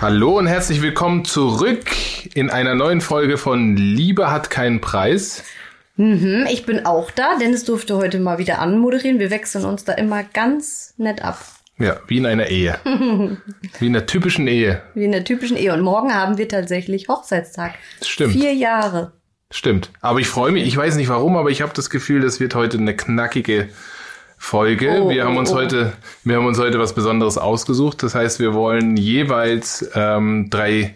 Hallo und herzlich willkommen zurück in einer neuen Folge von Liebe hat keinen Preis. Mhm, ich bin auch da. Dennis durfte heute mal wieder anmoderieren. Wir wechseln uns da immer ganz nett ab. Ja, wie in einer Ehe. wie in einer typischen Ehe. Wie in der typischen Ehe. Und morgen haben wir tatsächlich Hochzeitstag. Stimmt. Vier Jahre. Stimmt. Aber ich freue mich, ich weiß nicht warum, aber ich habe das Gefühl, das wird heute eine knackige Folge. Oh, wir haben oh, uns oh. heute, wir haben uns heute was Besonderes ausgesucht. Das heißt, wir wollen jeweils ähm, drei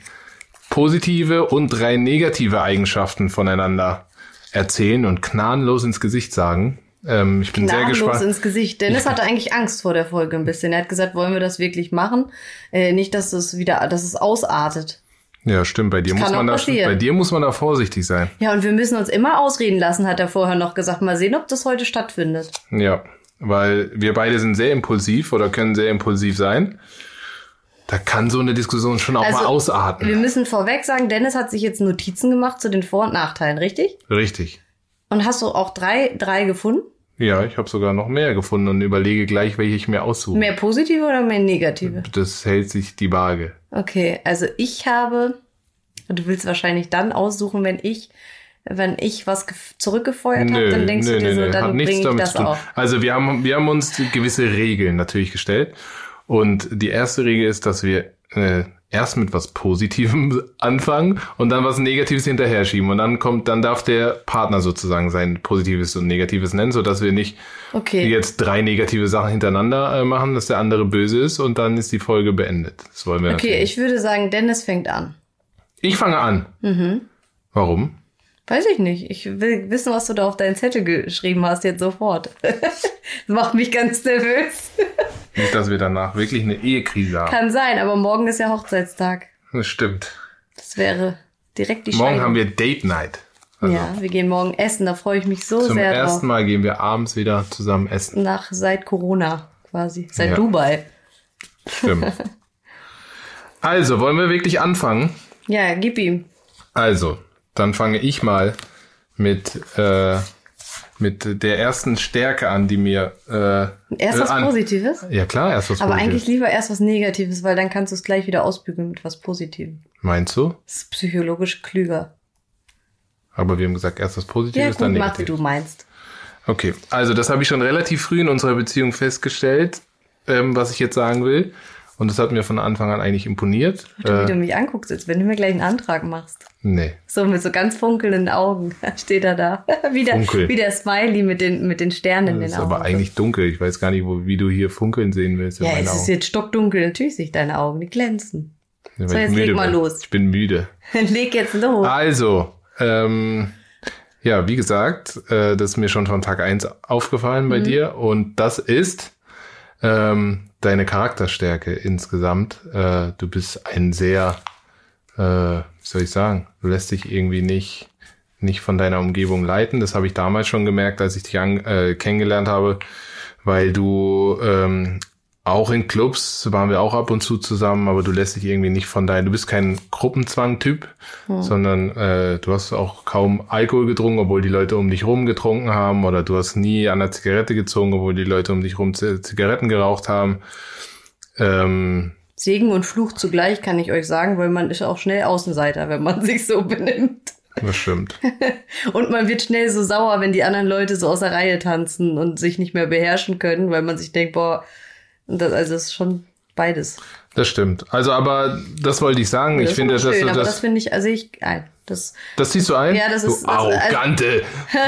positive und drei negative Eigenschaften voneinander erzählen und gnadenlos ins Gesicht sagen. Ähm, ich bin sehr gespannt. ins Gesicht. Dennis hatte eigentlich Angst vor der Folge ein bisschen. Er hat gesagt, wollen wir das wirklich machen? Äh, nicht, dass es wieder, dass es ausartet. Ja, stimmt. Bei dir Das muss man da, bei dir muss man da vorsichtig sein. Ja, und wir müssen uns immer ausreden lassen, hat er vorher noch gesagt. Mal sehen, ob das heute stattfindet. Ja, weil wir beide sind sehr impulsiv oder können sehr impulsiv sein. Da kann so eine Diskussion schon auch Also, mal ausarten. Wir müssen vorweg sagen, Dennis hat sich jetzt Notizen gemacht zu den Vor- und Nachteilen, richtig? Richtig. Und hast du auch drei, drei gefunden? Ja, ich habe sogar noch mehr gefunden und überlege gleich, welche ich mir aussuche. Mehr positive oder mehr negative? Das hält sich die Waage. Okay, also ich habe, du willst wahrscheinlich dann aussuchen, wenn ich, wenn ich was gef- zurückgefeuert habe, dann denkst du dir so, hat dann bringe ich damit das zu tun. auch. Also wir haben, wir haben uns gewisse Regeln natürlich gestellt. Und die erste Regel ist, dass wir äh, erst mit was Positivem anfangen und dann was Negatives hinterher schieben. Und dann kommt, dann darf der Partner sozusagen sein Positives und Negatives nennen, sodass wir nicht Okay. jetzt drei negative Sachen hintereinander äh, machen, dass der andere böse ist und dann ist die Folge beendet. Das wollen wir Okay, natürlich. ich würde sagen, Dennis fängt an. Ich fange an. Mhm. Warum? Weiß ich nicht. Ich will wissen, was du da auf deinen Zettel geschrieben hast, jetzt sofort. das macht mich ganz nervös. Nicht, dass wir danach wirklich eine Ehekrise haben. Kann sein, aber morgen ist ja Hochzeitstag. Das stimmt. Das wäre direkt die Morgen Scheidung. haben wir Date Night. Also ja, wir gehen morgen essen, da freue ich mich so zum sehr drauf. ersten Mal gehen wir abends wieder zusammen essen. Nach seit Corona quasi, seit Ja. Dubai. Stimmt. also, wollen wir wirklich anfangen? Ja, gib ihm. Also, dann fange ich mal mit, äh, mit der ersten Stärke an, die mir. Äh, Erst was an, Positives. Ja, klar, erst was Aber Positives. eigentlich lieber erst was Negatives, weil dann kannst du es gleich wieder ausbügeln mit was Positivem. Meinst du? Das ist psychologisch klüger. Aber wir haben gesagt, erst was Ja, Positives, dann gut, mach wie Negatives. du meinst. Okay, also das habe ich schon relativ früh in unserer Beziehung festgestellt, ähm, was ich jetzt sagen will. Und das hat mir von Anfang an eigentlich imponiert. Warte, wie Äh, du mich anguckst, als wenn du mir gleich einen Antrag machst. nee. So mit so ganz funkelnden Augen steht er da. wie, der, Funkel. wie der Smiley mit den, mit den Sternen in Das den ist Augen. aber eigentlich dunkel. Ich weiß gar nicht, wo, wie du hier funkeln sehen willst. in ja, es ist Augen. jetzt stockdunkel. Natürlich sehe ich deine Augen, die glänzen. Ja, so, jetzt leg mal bin. los. Ich bin müde. Leg jetzt los. Also, ähm, ja, wie gesagt, äh, das ist mir schon von Tag eins aufgefallen Mhm. bei dir. Und das ist ähm, deine Charakterstärke insgesamt. Äh, du bist ein sehr, äh, wie soll ich sagen, du lässt dich irgendwie nicht, nicht von deiner Umgebung leiten. Das habe ich damals schon gemerkt, als ich dich an, äh, kennengelernt habe, weil du ähm, auch in Clubs waren wir auch ab und zu zusammen, aber du lässt dich irgendwie nicht von deinem, du bist kein Gruppenzwang-Typ, sondern äh, du hast auch kaum Alkohol getrunken, obwohl die Leute um dich rum getrunken haben, oder du hast nie an der Zigarette gezogen, obwohl die Leute um dich rum Zigaretten geraucht haben. Ähm, Segen und Fluch zugleich kann ich euch sagen, weil man ist auch schnell Außenseiter, wenn man sich so benimmt. das stimmt. Und man wird schnell so sauer, wenn die anderen Leute so aus der Reihe tanzen und sich nicht mehr beherrschen können, weil man sich denkt, boah, das, also es ist schon beides. Das stimmt. Also, aber das wollte ich sagen. Das ich ist finde, aber dass schön, du aber das das, finde ich, also ich, nein, das, das siehst du ein? Ja, das ist- Du das- also- arrogante.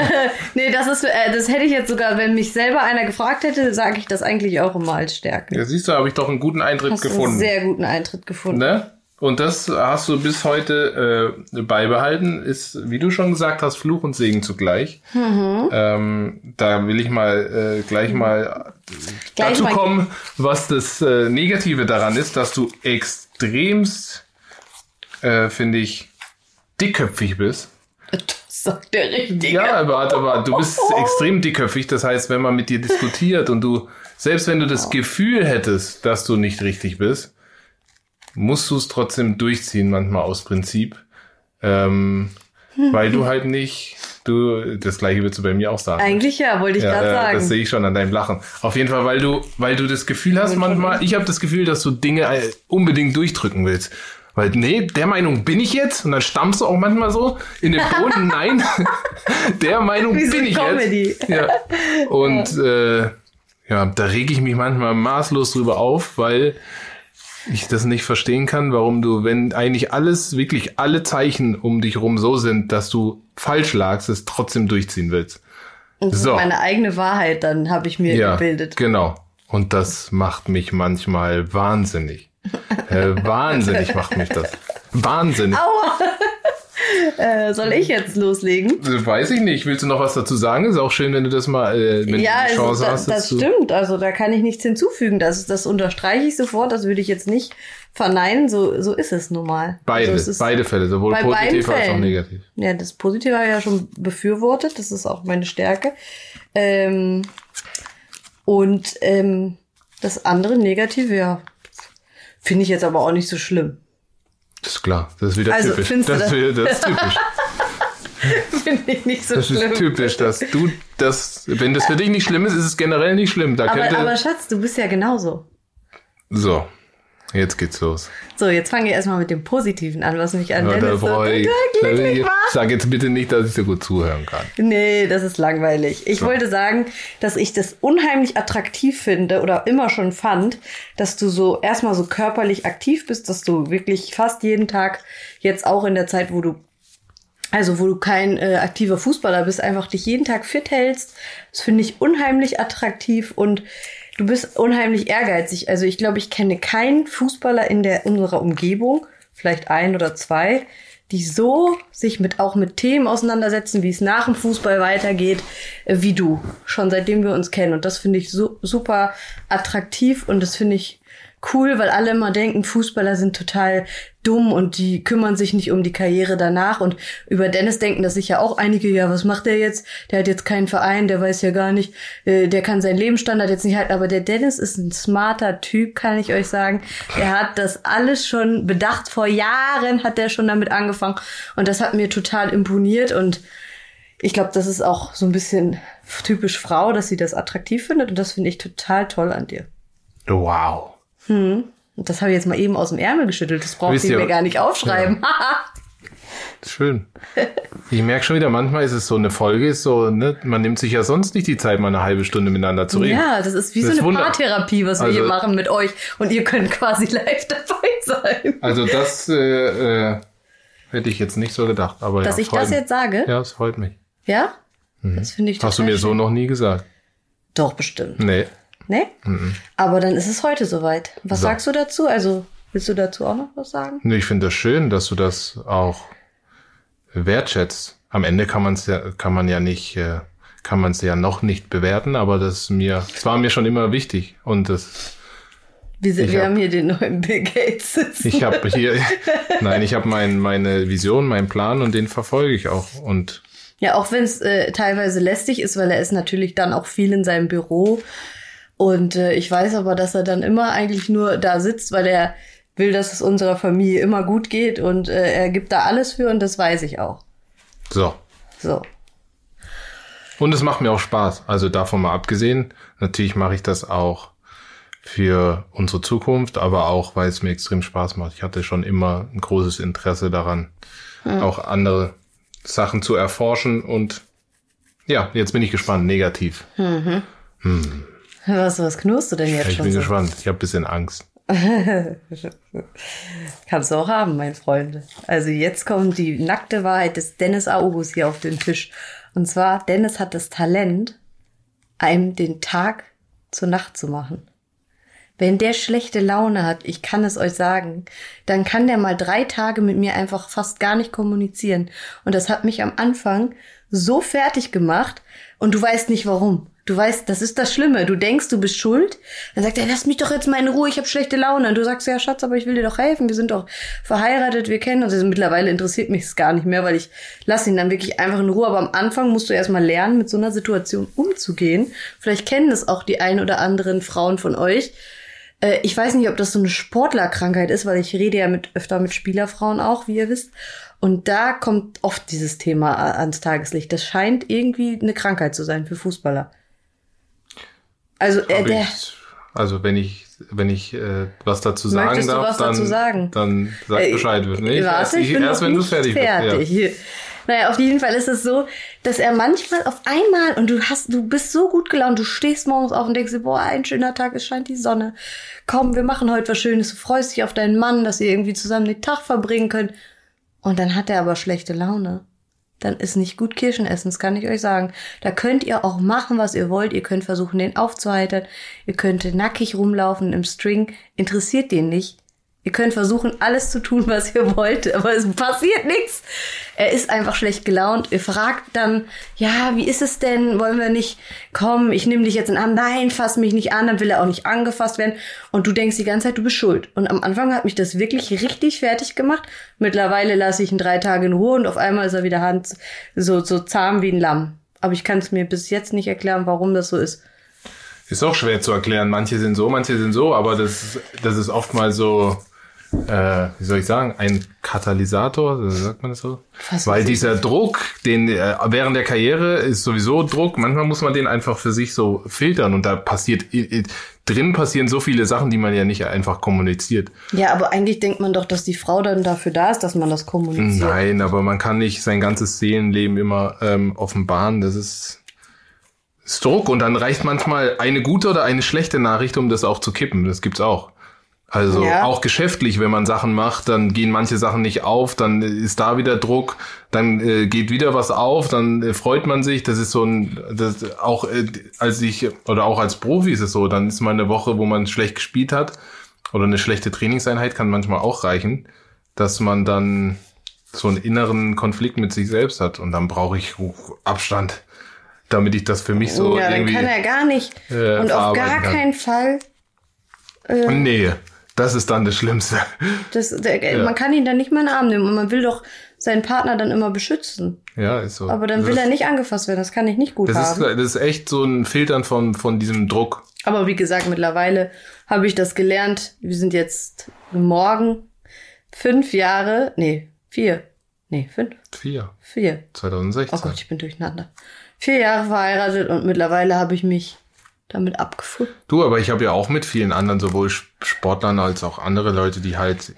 nee, das ist, äh, das hätte ich jetzt sogar, wenn mich selber einer gefragt hätte, sage ich das eigentlich auch immer als Stärke. Ja, siehst du, habe ich doch einen guten Eintritt Hast einen gefunden. sehr guten Eintritt gefunden. Ne? Und das hast du bis heute äh, beibehalten. Ist, wie du schon gesagt hast, Fluch und Segen zugleich. Mhm. Ähm, da will ich mal äh, gleich mal Gleich dazu mal- kommen, was das äh, Negative daran ist, dass du extremst, äh, finde ich, dickköpfig bist. Das sagt der Richtige. Ja, aber, aber du bist extrem dickköpfig. Das heißt, wenn man mit dir diskutiert und du, selbst wenn du das Gefühl hättest, dass du nicht richtig bist, musst du es trotzdem durchziehen, manchmal aus Prinzip. Ähm, weil du halt nicht, du, das gleiche würdest du bei mir auch sagen. Eigentlich ja, wollte ich ja, gerade ja, sagen. Das sehe ich schon an deinem Lachen. Auf jeden Fall, weil du, weil du das Gefühl hast manchmal, ich habe das Gefühl, dass du Dinge äh, unbedingt durchdrücken willst. Weil, nee, der Meinung bin ich jetzt. Und dann stammst du auch manchmal so in den Boden. Nein, der Meinung Wie bin ich Comedy. jetzt. Ja. Und äh, ja, da rege ich mich manchmal maßlos drüber auf, weil ich das nicht verstehen kann, warum du, wenn eigentlich alles, wirklich alle Zeichen um dich rum so sind, dass du falsch lagst, es trotzdem durchziehen willst. Und das So. ist meine eigene Wahrheit, dann habe ich mir Ja, gebildet. genau. Und das macht mich manchmal wahnsinnig. Äh, wahnsinnig macht mich das. Wahnsinnig. Aua! äh, soll ich jetzt loslegen? Weiß ich nicht. Willst du noch was dazu sagen? Ist auch schön, wenn du das mal, äh, wenn ja, du die also, Chance das, hast. das dazu. stimmt. Also da kann ich nichts hinzufügen. Das, das unterstreiche ich sofort. Das würde ich jetzt nicht verneinen. So, so ist es nun mal. Beide, also es ist, beide Fälle, sowohl positiv als auch negativ. Ja, das Positive habe ich ja schon befürwortet. Das ist auch meine Stärke. Ähm, und ähm, das andere Negative, ja, finde ich jetzt aber auch nicht so schlimm. Das ist klar. Das ist wieder Also, typisch. findest du Das, ist das- das ist typisch. finde ich nicht so Das schlimm. ist typisch, dass du das, wenn das für dich nicht schlimm ist, ist es generell nicht schlimm. Da aber, könnte, aber Schatz, du bist ja genauso. so. Jetzt geht's los. So, jetzt fange ich erstmal mit dem Positiven an, was mich an da Dennis so ich, glücklich macht. sag jetzt bitte nicht, dass ich so gut zuhören kann. Nee, das ist langweilig. Ich So. wollte sagen, dass ich das unheimlich attraktiv finde oder immer schon fand, dass du so erstmal so körperlich aktiv bist, dass du wirklich fast jeden Tag, jetzt auch in der Zeit, wo du also wo du kein äh, aktiver Fußballer bist, einfach dich jeden Tag fit hältst. Das finde ich unheimlich attraktiv und du bist unheimlich ehrgeizig. Also ich glaube, ich kenne keinen Fußballer in der unserer Umgebung, vielleicht ein oder zwei, die so sich mit auch mit Themen auseinandersetzen, wie es nach dem Fußball weitergeht, äh, wie du. Schon seitdem wir uns kennen. Und das finde ich so, super attraktiv und das finde ich cool, weil alle immer denken, Fußballer sind total dumm und die kümmern sich nicht um die Karriere danach. Und über Dennis denken das sicher auch einige, ja, was macht der jetzt? Der hat jetzt keinen Verein, der weiß ja gar nicht, äh, der kann seinen Lebensstandard jetzt nicht halten. Aber der Dennis ist ein smarter Typ, kann ich euch sagen. Der hat das alles schon bedacht. Vor Jahren hat der schon damit angefangen. Und das hat mir total imponiert und ich glaube, das ist auch so ein bisschen typisch Frau, dass sie das attraktiv findet. Und das finde ich total toll an dir. Wow. Und das habe ich jetzt mal eben aus dem Ärmel geschüttelt. Das braucht ihr- mir gar nicht aufschreiben. Schön. Ich merke schon wieder, manchmal ist es so eine Folge, ist so, ne, man nimmt sich ja sonst nicht die Zeit, mal eine halbe Stunde miteinander zu reden. ja, das ist wie Das so eine Wunder- Paartherapie, was wir hier Also- machen mit euch. Und ihr könnt quasi live dabei sein. Also das äh, äh, hätte ich jetzt nicht so gedacht. Aber Dass ja, ich das mich. jetzt sage? Ja, es freut mich. Ja? Das finde ich Mhm. Hast du mir so schön. noch nie gesagt. Doch, bestimmt. Nee. Ne? Aber dann ist es heute soweit. Was So. sagst du dazu? Also, willst du dazu auch noch was sagen? Nee, Ich finde das schön, dass du das auch wertschätzt. Am Ende kann man es ja, kann man ja nicht, äh, kann man es ja noch nicht bewerten, aber das mir, es war mir schon immer wichtig. Und das, Wir, sind, wir hab- haben hier den neuen Bill Gates sitzen. ich habe hier, nein, ich habe mein, meine Vision, meinen Plan und den verfolge ich auch. Und Ja, auch wenn es äh, teilweise lästig ist, weil er ist natürlich dann auch viel in seinem Büro. Und äh, ich weiß aber, dass er dann immer eigentlich nur da sitzt, weil er will, dass es unserer Familie immer gut geht und äh, er gibt da alles für und das weiß ich auch. so. So. Und es macht mir auch Spaß. Also davon mal abgesehen. Natürlich mache ich das auch für unsere Zukunft, aber auch, weil es mir extrem Spaß macht. Ich hatte schon immer ein großes Interesse daran, auch andere Sachen zu erforschen. Und ja, jetzt bin ich gespannt. Negativ. Was, was knurst du denn jetzt Ich schon bin so? gespannt. Ich habe ein bisschen Angst. Kannst du auch haben, mein Freund. Also jetzt kommt die nackte Wahrheit des Dennis August hier auf den Tisch. Und zwar, Dennis hat das Talent, einem den Tag zur Nacht zu machen. Wenn der schlechte Laune hat, ich kann es euch sagen, dann kann der mal drei Tage mit mir einfach fast gar nicht kommunizieren. Und das hat mich am Anfang so fertig gemacht und du weißt nicht warum. Du weißt, das ist das Schlimme. Du denkst, du bist schuld. Dann sagt er, lass mich doch jetzt mal in Ruhe, ich habe schlechte Laune. Und du sagst, ja, Schatz, aber ich will dir doch helfen. Wir sind doch verheiratet, wir kennen uns. Also mittlerweile interessiert mich es gar nicht mehr, weil ich lasse ihn dann wirklich einfach in Ruhe. Aber am Anfang musst du erstmal lernen, mit so einer Situation umzugehen. Vielleicht kennen das auch die ein oder anderen Frauen von euch Äh, ich weiß nicht, ob das so eine Sportlerkrankheit ist, weil ich rede ja mit öfter mit Spielerfrauen auch, wie ihr wisst. Und da kommt oft dieses Thema ans Tageslicht. Das scheint irgendwie eine Krankheit zu sein für Fußballer. Also äh, der, ich, also wenn ich wenn ich äh, was dazu sagen darf, dann, dazu sagen? dann sag Äh, Bescheid. Nee, Warte, erst, ich ich, bin erst wenn du nicht fertig, fertig. bist. Naja, auf jeden Fall ist es so, dass er manchmal auf einmal und du hast, du bist so gut gelaunt, du stehst morgens auf und denkst dir, boah, ein schöner Tag, es scheint die Sonne. Komm, wir machen heute was Schönes. Du freust dich auf deinen Mann, dass ihr irgendwie zusammen den Tag verbringen könnt. Und dann hat er aber schlechte Laune. Dann ist nicht gut Kirschen essen, das kann ich euch sagen. Da könnt ihr auch machen, was ihr wollt. Ihr könnt versuchen, den aufzuheitern. Ihr könnt nackig rumlaufen im String. Interessiert den nicht. Ihr könnt versuchen, alles zu tun, was ihr wollt, aber es passiert nichts. Er ist einfach schlecht gelaunt. Ihr fragt dann, ja, wie ist es denn? Wollen wir nicht, komm, ich nehme dich jetzt in Arm. Nein, fass mich nicht an. Dann will er auch nicht angefasst werden. Und du denkst die ganze Zeit, du bist schuld. Und am Anfang hat mich das wirklich richtig fertig gemacht. Mittlerweile lasse ich ihn drei Tage in Ruhe und auf einmal ist er wieder Hand, so, so zahm wie ein Lamm. Aber ich kann es mir bis jetzt nicht erklären, warum das so ist. Ist auch schwer zu erklären. Manche sind so, manche sind so, aber das, das ist oftmals so, äh, wie soll ich sagen, ein Katalysator, sagt man das so? Fast Weil dieser Druck, den äh, während der Karriere ist sowieso Druck. Manchmal muss man den einfach für sich so filtern und da passiert i- drin passieren so viele Sachen, die man ja nicht einfach kommuniziert. Ja, aber eigentlich denkt man doch, dass die Frau dann dafür da ist, dass man das kommuniziert. Nein, aber man kann nicht sein ganzes Seelenleben immer ähm, offenbaren. Das ist, ist Druck und dann reicht manchmal eine gute oder eine schlechte Nachricht, um das auch zu kippen. Das gibt's auch. Also Ja. auch geschäftlich, wenn man Sachen macht, dann gehen manche Sachen nicht auf, dann ist da wieder Druck, dann äh, geht wieder was auf, dann äh, freut man sich. Das ist so ein, das auch äh, als ich oder auch als Profi ist es so, dann ist mal eine Woche, wo man schlecht gespielt hat oder eine schlechte Trainingseinheit kann manchmal auch reichen, dass man dann so einen inneren Konflikt mit sich selbst hat und dann brauche ich Abstand, damit ich das für mich so ja, dann irgendwie kann er gar nicht. äh, und auf gar kann. keinen Fall. Nee, das ist dann das Schlimmste. Das, der, Man kann ihn dann nicht mal in den Arm nehmen und man will doch seinen Partner dann immer beschützen. Ja, ist so. Aber dann das will ist, er nicht angefasst werden. Das kann ich nicht gut Das ist, haben. das ist echt so ein Filtern von, von diesem Druck. Aber wie gesagt, mittlerweile habe ich das gelernt. Wir sind jetzt morgen fünf Jahre, nee, vier, nee, fünf, Vier. vier. 2016. Oh Gott, ich bin durcheinander. Vier Jahre verheiratet und mittlerweile habe ich mich damit abgefunden. Du, aber ich habe ja auch mit vielen anderen, sowohl Sp- Sportlern als auch andere Leute, die halt,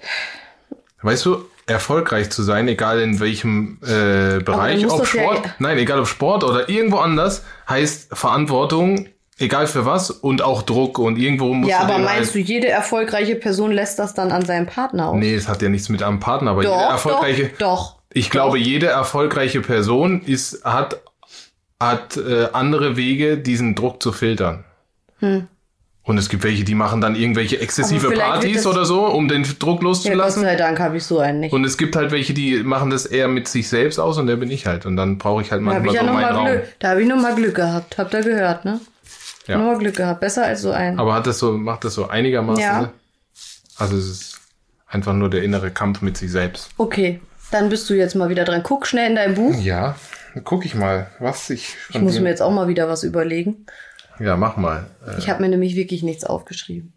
weißt du, erfolgreich zu sein, egal in welchem äh, Bereich, ob das ja- Sport, nein, egal ob Sport oder irgendwo anders, heißt Verantwortung, egal für was und auch Druck und irgendwo muss Ja, du aber den meinst du, halt, jede erfolgreiche Person lässt das dann an seinem Partner aus? Nee, es hat ja nichts mit einem Partner, aber jede doch, erfolgreiche, doch, doch. Ich glaube, jede erfolgreiche Person ist, hat, hat äh, andere Wege, diesen Druck zu filtern. Und es gibt welche, die machen dann irgendwelche exzessive Hm. Partys oder so, um den Druck Ja, Gott loszulassen. sei Dank habe ich so einen nicht. und es gibt halt welche, die machen das eher mit sich selbst aus und der bin ich halt. Und dann brauche ich halt Da manchmal ich ja so meinen mal Raum. Glück. Da habe ich noch mal Glück gehabt. Habt ihr gehört, ne? Ja. Noch mal Glück gehabt. Besser als so ein. Aber hat das so, macht das so einigermaßen? Ja. ne? Also es ist einfach nur der innere Kampf mit sich selbst. Okay, dann bist du jetzt mal wieder dran. Guck schnell in dein Buch. Ja, guck ich mal, was ich. Ich muss mir jetzt auch mal wieder was überlegen. ja, mach mal. Äh, Ich habe mir nämlich wirklich nichts aufgeschrieben.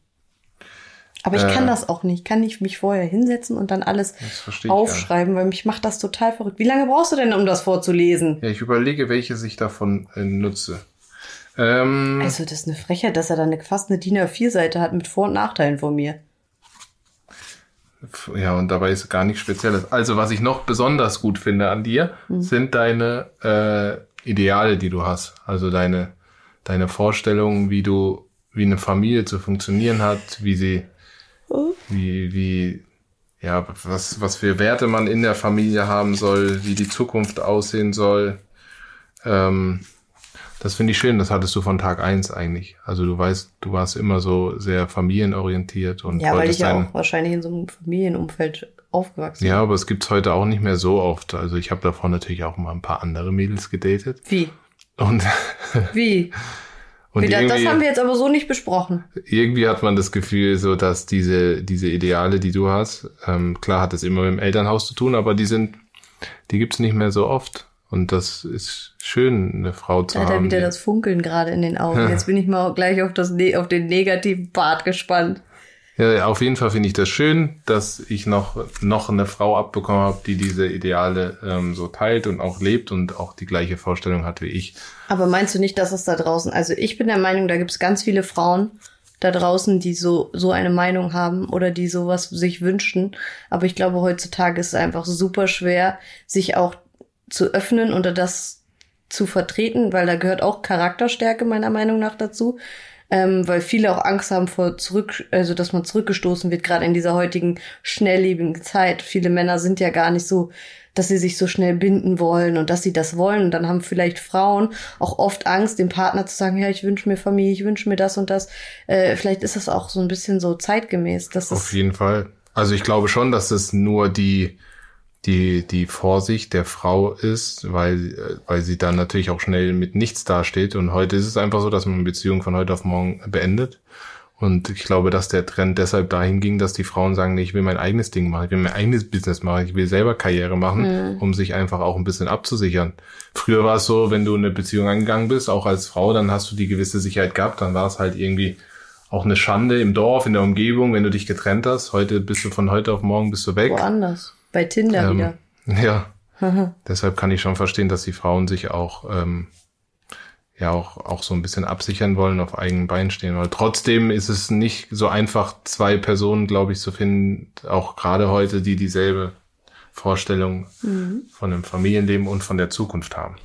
Aber ich Äh. kann das auch nicht. Ich kann nicht mich vorher hinsetzen und dann alles ich aufschreiben, weil mich macht das total verrückt. Wie lange brauchst du denn, um das vorzulesen? Ja, ich überlege, welches ich davon äh, nutze. Ähm, Also, das ist eine Frechheit, dass er dann eine, fast eine DIN A4-Seite hat mit Vor- und Nachteilen von mir. Ja, und dabei ist gar nichts Spezielles. Also, was ich noch besonders gut finde an dir, sind deine äh, Ideale, die du hast. Also deine, deine Vorstellungen, wie du, wie eine Familie zu funktionieren hat, wie sie, wie, wie, ja, was, was für Werte man in der Familie haben soll, wie die Zukunft aussehen soll. Ähm, das finde ich schön, das hattest du von Tag eins eigentlich. Also du weißt, du warst immer so sehr familienorientiert und Ja, weil ich ja auch wahrscheinlich in so einem Familienumfeld aufgewachsen Ja, aber es gibt's heute auch nicht mehr so oft. Also ich habe davor natürlich auch mal ein paar andere Mädels gedatet. Wie? Und, Wie? und das, das haben wir jetzt aber so nicht besprochen. irgendwie hat man das Gefühl, so dass diese, diese Ideale, die du hast, ähm, klar hat es immer mit dem Elternhaus zu tun, aber die sind, die gibt's nicht mehr so oft. Und das ist schön, eine Frau zu Da hat er haben. wieder das Funkeln gerade in den Augen. Jetzt bin ich mal gleich auf, das, ne- auf den negativen Part gespannt. Ja, auf jeden Fall finde ich das schön, dass ich noch, noch eine Frau abbekommen habe, die diese Ideale ähm, so teilt und auch lebt und auch die gleiche Vorstellung hat wie ich. Aber meinst du nicht, dass es da draußen, also ich bin der Meinung, da gibt es ganz viele Frauen da draußen, die so, so eine Meinung haben oder die sowas sich wünschen. Aber ich glaube, heutzutage ist es einfach super schwer, sich auch zu öffnen oder das zu vertreten, weil da gehört auch Charakterstärke meiner Meinung nach dazu ähm, weil viele auch Angst haben vor zurück, also dass man zurückgestoßen wird, gerade in dieser heutigen schnelllebigen Zeit. Viele Männer sind ja gar nicht so, dass sie sich so schnell binden wollen und dass sie das wollen. Und dann haben vielleicht Frauen auch oft Angst, dem Partner zu sagen, ja, ich wünsche mir Familie, ich wünsche mir das und das. Äh, vielleicht ist das auch so ein bisschen so zeitgemäß. Dass Auf jeden Fall. Also ich glaube schon, dass es nur die die, die Vorsicht der Frau ist, weil, weil sie dann natürlich auch schnell mit nichts dasteht. Und heute ist es einfach so, dass man eine Beziehung von heute auf morgen beendet. Und ich glaube, dass der Trend deshalb dahin ging, dass die Frauen sagen, nee, ich will mein eigenes Ding machen, ich will mein eigenes Business machen, ich will selber Karriere machen, mhm. um sich einfach auch ein bisschen abzusichern. Früher war es so, wenn du eine Beziehung angegangen bist, auch als Frau, dann hast du die gewisse Sicherheit gehabt, dann war es halt irgendwie auch eine Schande im Dorf, in der Umgebung, wenn du dich getrennt hast. Heute bist du von heute auf morgen bist du weg. Woanders. Bei Tinder ähm, wieder. Ja. Deshalb kann ich schon verstehen, dass die Frauen sich auch ähm, ja auch, auch so ein bisschen absichern wollen, auf eigenen Beinen stehen. Weil trotzdem ist es nicht so einfach, zwei Personen, glaube ich, zu finden, auch gerade heute, die dieselbe Vorstellung mhm. von dem Familienleben und von der Zukunft haben.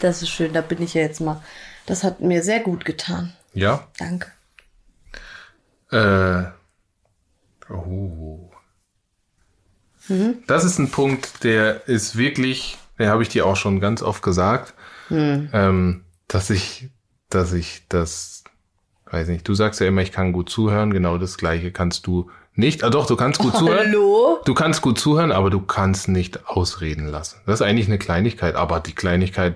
Das ist schön, da bin ich ja jetzt mal. Das hat mir sehr gut getan. Ja. Danke. Äh, oh. Mhm. Das ist ein Punkt, der ist wirklich, den habe ich dir auch schon ganz oft gesagt, mhm. ähm, dass ich, dass ich das, weiß nicht, du sagst ja immer, ich kann gut zuhören, genau das gleiche kannst du nicht. Ah doch, du kannst gut zuhören. Hallo? Du kannst gut zuhören, aber du kannst nicht ausreden lassen. Das ist eigentlich eine Kleinigkeit, aber die Kleinigkeit.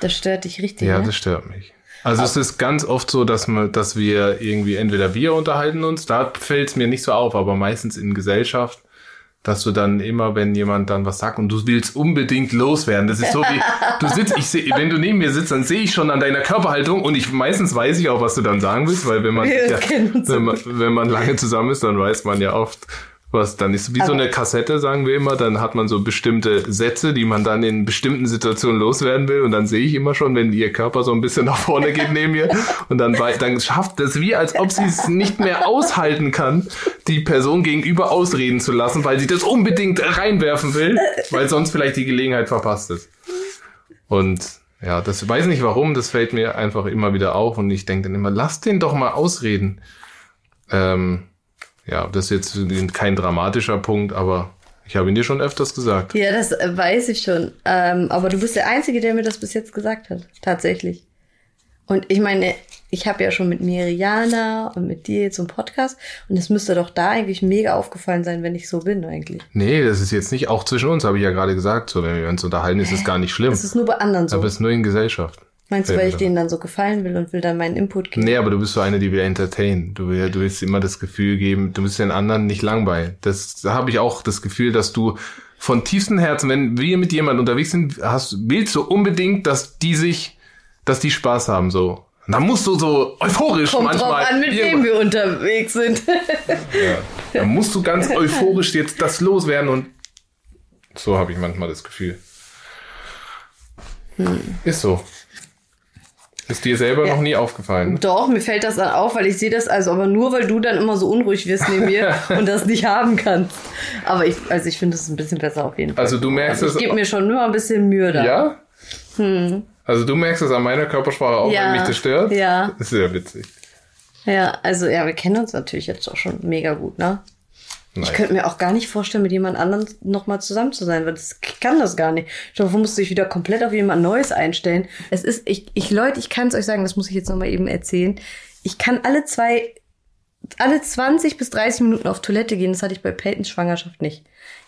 Das stört dich richtig. Ja, ne? das stört mich. Also es ist ganz oft so, dass man, dass wir irgendwie entweder wir unterhalten uns, da fällt es mir nicht so auf, aber meistens in Gesellschaft dass du dann immer, wenn jemand dann was sagt und du willst unbedingt loswerden, das ist so wie, du sitzt, ich seh, wenn du neben mir sitzt, dann sehe ich schon an deiner Körperhaltung und ich meistens weiß ich auch, was du dann sagen willst, weil wenn man, ja, wenn man, wenn man lange zusammen ist, dann weiß man ja oft, was dann ist wie Aber so eine Kassette, sagen wir immer. Dann hat man so bestimmte Sätze, die man dann in bestimmten Situationen loswerden will. Und dann sehe ich immer schon, wenn ihr Körper so ein bisschen nach vorne geht neben mir. Und dann, dann schafft das wie, als ob sie es nicht mehr aushalten kann, die Person gegenüber ausreden zu lassen, weil sie das unbedingt reinwerfen will, weil sonst vielleicht die Gelegenheit verpasst ist. Und ja, das weiß nicht warum, das fällt mir einfach immer wieder auf. Und ich denke dann immer, lass den doch mal ausreden. Ähm, ja, das ist jetzt kein dramatischer Punkt, aber ich habe ihn dir schon öfters gesagt. Ja, das äh, weiß ich schon. Ähm, aber du bist der Einzige, der mir das bis jetzt gesagt hat. Tatsächlich. Und ich meine, ich habe ja schon mit Miriana und mit dir jetzt so einen Podcast und es müsste doch da eigentlich mega aufgefallen sein, wenn ich so bin eigentlich. Nee, das ist jetzt nicht auch zwischen uns, habe ich ja gerade gesagt. So, wenn wir uns unterhalten, ist es gar nicht schlimm. Das ist nur bei anderen so. Aber es ist nur in Gesellschaft. Meinst du, weil ich denen dann so gefallen will und will dann meinen Input geben? Nee, aber du bist so eine, die will entertain. Du, will, du willst immer das Gefühl geben, du bist den anderen nicht langweilen. Das da habe ich auch das Gefühl, dass du von tiefstem Herzen, wenn wir mit jemandem unterwegs sind, hast, willst du unbedingt, dass die sich, dass die Spaß haben, so. Und dann musst du so euphorisch Kommt manchmal. Drauf an, mit wem wir unterwegs sind. ja. Dann musst du ganz euphorisch jetzt das loswerden und so habe ich manchmal das Gefühl. Hm. Ist so. Ist dir selber ja. noch nie aufgefallen? Doch, mir fällt das dann auf, weil ich sehe das also, aber nur weil du dann immer so unruhig wirst neben mir und das nicht haben kannst. Aber ich, also ich finde es ein bisschen besser auf jeden Fall. Also du merkst also ich es. Ich gebe mir schon nur ein bisschen Mühe da. Ja? Hm. Also du merkst es an meiner Körpersprache auch, ja. wenn mich das stört? Ja. Das ist ja witzig. Ja, also ja, wir kennen uns natürlich jetzt auch schon mega gut, ne? Ich könnte mir auch gar nicht vorstellen, mit jemand anderem nochmal zusammen zu sein, weil das ich kann das gar nicht. Dafür musst du dich wieder komplett auf jemand Neues einstellen. Es ist, ich, ich Leute, ich kann es euch sagen, das muss ich jetzt nochmal eben erzählen. Ich kann alle zwei, alle 20 bis 30 Minuten auf Toilette gehen. Das hatte ich bei Peytons Schwangerschaft nicht.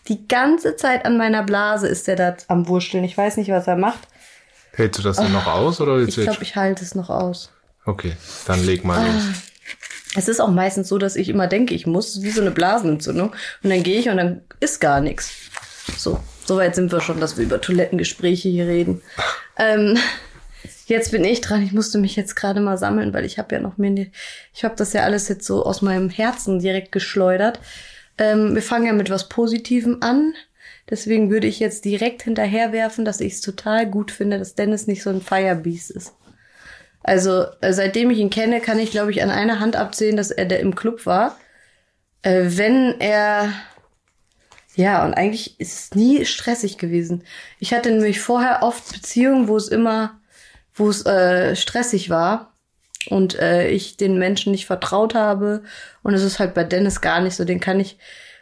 Die ganze Zeit an meiner Blase ist der da am Wursteln. Ich weiß nicht, was er macht. Hältst du das denn noch aus oder Ich glaube, ich halte es noch aus. Okay, dann leg mal los. Es ist auch meistens so, dass ich immer denke, ich muss wie so eine Blasenentzündung. Und dann gehe ich und dann ist gar nichts. So, soweit sind wir schon, dass wir über Toilettengespräche hier reden. Ähm, Jetzt bin ich dran. Ich musste mich jetzt gerade mal sammeln, weil ich habe ja noch mir, ich habe das ja alles jetzt so aus meinem Herzen direkt geschleudert. Ähm, wir fangen ja mit was Positivem an. Deswegen würde ich jetzt direkt hinterherwerfen, dass ich es total gut finde, dass Dennis nicht so ein Firebeast ist. Also äh, seitdem ich ihn kenne, kann ich, glaube ich, an einer Hand absehen, dass er der im Club war. Äh, wenn er ja, und eigentlich ist es nie stressig gewesen. Ich hatte nämlich vorher oft Beziehungen, wo es immer, wo es äh, stressig war und äh, ich den Menschen nicht vertraut habe. Und es ist halt bei Dennis gar nicht so. Den kann ich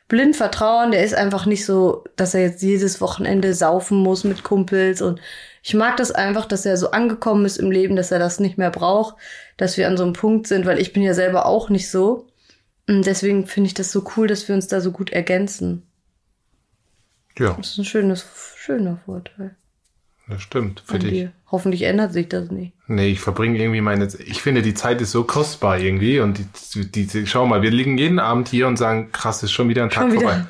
blind vertrauen. Der ist einfach nicht so, dass er jetzt jedes Wochenende saufen muss mit Kumpels. Und ich mag das einfach, dass er so angekommen ist im Leben, dass er das nicht mehr braucht, dass wir an so einem Punkt sind, weil ich bin ja selber auch nicht so. Und deswegen finde ich das so cool, dass wir uns da so gut ergänzen. Ja. Das ist ein schönes, schöner Vorteil. Das stimmt. Für dich. dir. Hoffentlich ändert sich das nicht. Nee, ich verbringe irgendwie meine, ich finde, die Zeit ist so kostbar irgendwie und die, die, die schau mal, wir liegen jeden Abend hier und sagen, krass, ist schon wieder ein Tag Schon wieder. vorbei.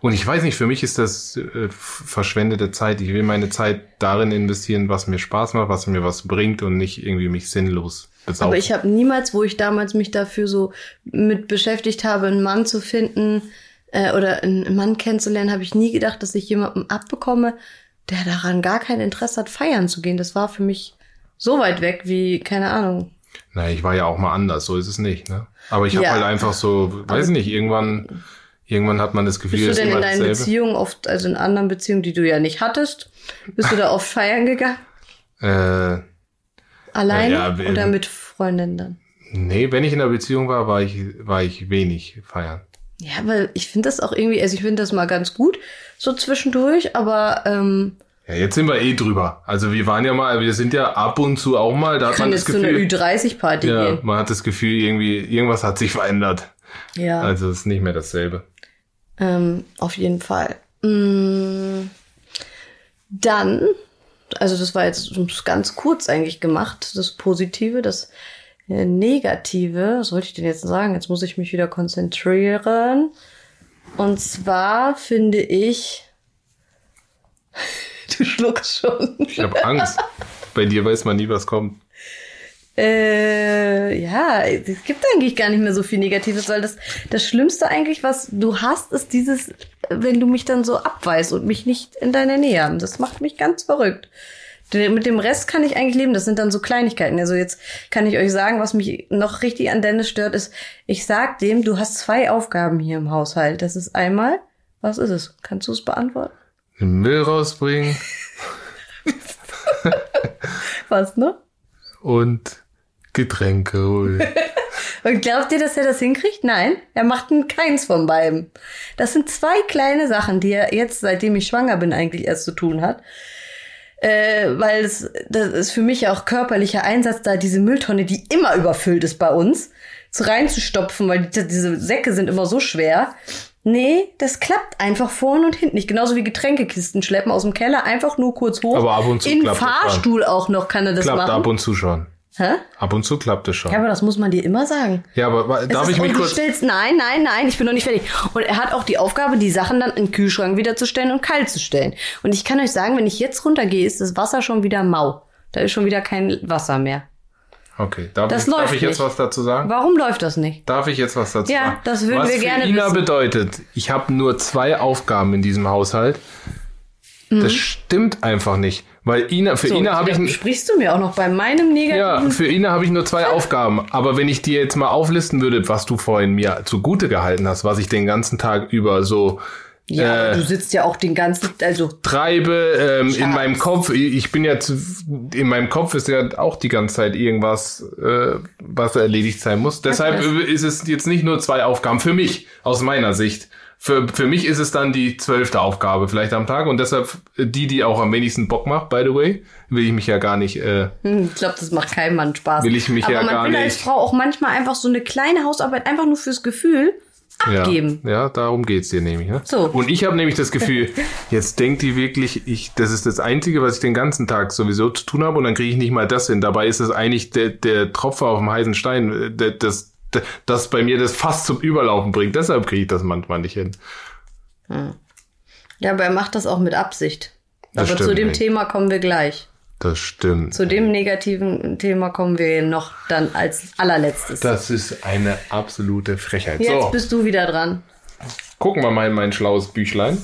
Und ich weiß nicht, für mich ist das äh, verschwendete Zeit. Ich will meine Zeit darin investieren, was mir Spaß macht, was mir was bringt und nicht irgendwie mich sinnlos besaufen. Aber ich habe niemals, wo ich damals mich dafür so mit beschäftigt habe, einen Mann zu finden äh, oder einen Mann kennenzulernen, habe ich nie gedacht, dass ich jemanden abbekomme, der daran gar kein Interesse hat, feiern zu gehen. Das war für mich so weit weg wie, keine Ahnung. Na, ich war ja auch mal anders, so ist es nicht, ne? Aber ich habe Ja. halt einfach so, weiß nicht, irgendwann, irgendwann hat man das Gefühl, Bist du denn in deinen dasselbe. Beziehungen oft, also in anderen Beziehungen, die du ja nicht hattest, bist du da oft feiern gegangen? Äh, Alleine Ja, ja, oder mit Freundinnen dann? nee, wenn ich in einer Beziehung war, war ich, war ich wenig feiern. Ja, aber ich finde das auch irgendwie, also ich finde das mal ganz gut, so zwischendurch, aber ähm, Ja, jetzt sind wir eh drüber. Also wir waren ja mal, wir sind ja ab und zu auch mal, da hat man das zu einer Gefühl, Ü30-Party ja, gehen. man hat das Gefühl, irgendwie, irgendwas hat sich verändert. Ja, Also es ist nicht mehr dasselbe. Ähm, auf jeden Fall. Mm, dann, also das war jetzt ganz kurz eigentlich gemacht, das Positive, das äh, Negative, was wollte ich denn jetzt sagen? Jetzt muss ich mich wieder konzentrieren. Und zwar finde ich, du schluckst schon. Ich habe Angst. Bei dir weiß man nie, was kommt. Äh, ja, es gibt eigentlich gar nicht mehr so viel Negatives, weil das, das Schlimmste eigentlich, was du hast, ist dieses, wenn du mich dann so abweist und mich nicht in deiner Nähe haben. Das macht mich ganz verrückt. Mit dem Rest kann ich eigentlich leben. Das sind dann so Kleinigkeiten. Also jetzt kann ich euch sagen, was mich noch richtig an Dennis stört, ist, ich sag dem, du hast zwei Aufgaben hier im Haushalt. Das ist einmal, was ist es? Kannst du es beantworten? Den Müll rausbringen Was, ne? und Getränke holen. Und glaubt ihr, dass er das hinkriegt? Nein, er macht keins von beiden. Das sind zwei kleine Sachen, die er jetzt, seitdem ich schwanger bin, eigentlich erst zu tun hat. Äh, weil es, das ist für mich ja auch körperlicher Einsatz, da diese Mülltonne, die immer überfüllt ist bei uns, so reinzustopfen, weil die, diese Säcke sind immer so schwer. Nee, das klappt einfach vorne und hinten nicht. Genauso wie Getränkekisten schleppen aus dem Keller, einfach nur kurz hoch. Aber ab und zu In klappt. Fahrstuhl auch noch kann er das klappt machen. ab und zu schon. Hä? Ab und zu klappt es schon. Ja, aber das muss man dir immer sagen. Ja, aber Es darf ich mich kurz... Stellst, nein, nein, nein, ich bin noch nicht fertig. Und er hat auch die Aufgabe, die Sachen dann in den Kühlschrank wieder zu stellen und kalt zu stellen. Und ich kann euch sagen, wenn ich jetzt runtergehe, ist das Wasser schon wieder mau. Da ist schon wieder kein Wasser mehr. Okay, darf, Das ich, darf ich jetzt nicht. was dazu sagen? Warum läuft das nicht? Darf ich jetzt was dazu Ja, sagen? das würden was wir gerne Ina wissen. bedeutet, ich habe nur zwei Aufgaben in diesem Haushalt. Das stimmt einfach nicht. Weil Ina, für. So, Ina habe ich... sprichst du mir auch noch bei meinem Ja, negativen. für Ina habe ich nur zwei Aufgaben. Aber wenn ich dir jetzt mal auflisten würde, was du vorhin mir zugute gehalten hast, was ich den ganzen Tag über so Ja, äh, du sitzt ja auch den ganzen, also treibe ähm, in meinem Kopf, ich bin ja zu, in meinem Kopf ist ja auch die ganze Zeit irgendwas, äh, was erledigt sein muss. Deshalb weiß. ist es jetzt nicht nur zwei Aufgaben für mich aus meiner Sicht. Für, für mich ist es dann die zwölfte Aufgabe vielleicht am Tag und deshalb äh, die, die auch am wenigsten Bock macht, by the way, will ich mich ja gar nicht äh, Hm, Ich glaube, das macht keinem Mann Spaß. Will ich mich Aber ja man gar will als. Frau auch manchmal einfach so eine kleine Hausarbeit einfach nur fürs Gefühl abgeben. Ja, ja darum geht's dir nämlich. Ne? So. Und ich habe nämlich das Gefühl, jetzt denkt die wirklich, ich, das ist das Einzige, was ich den ganzen Tag sowieso zu tun habe und dann kriege ich nicht mal das hin. Dabei ist es eigentlich der, der Tropfer auf dem heißen Stein, äh, der, das, das bei mir das fast zum Überlaufen bringt. Deshalb kriege ich das manchmal nicht hin. Ja, aber er macht das auch mit Absicht. Das aber zu stimmt dem nicht. Thema kommen wir gleich. Das stimmt. Zu dem negativen Thema kommen wir noch dann als allerletztes. Das ist eine absolute Frechheit. Jetzt so, bist du wieder dran. gucken wir mal in mein schlaues Büchlein.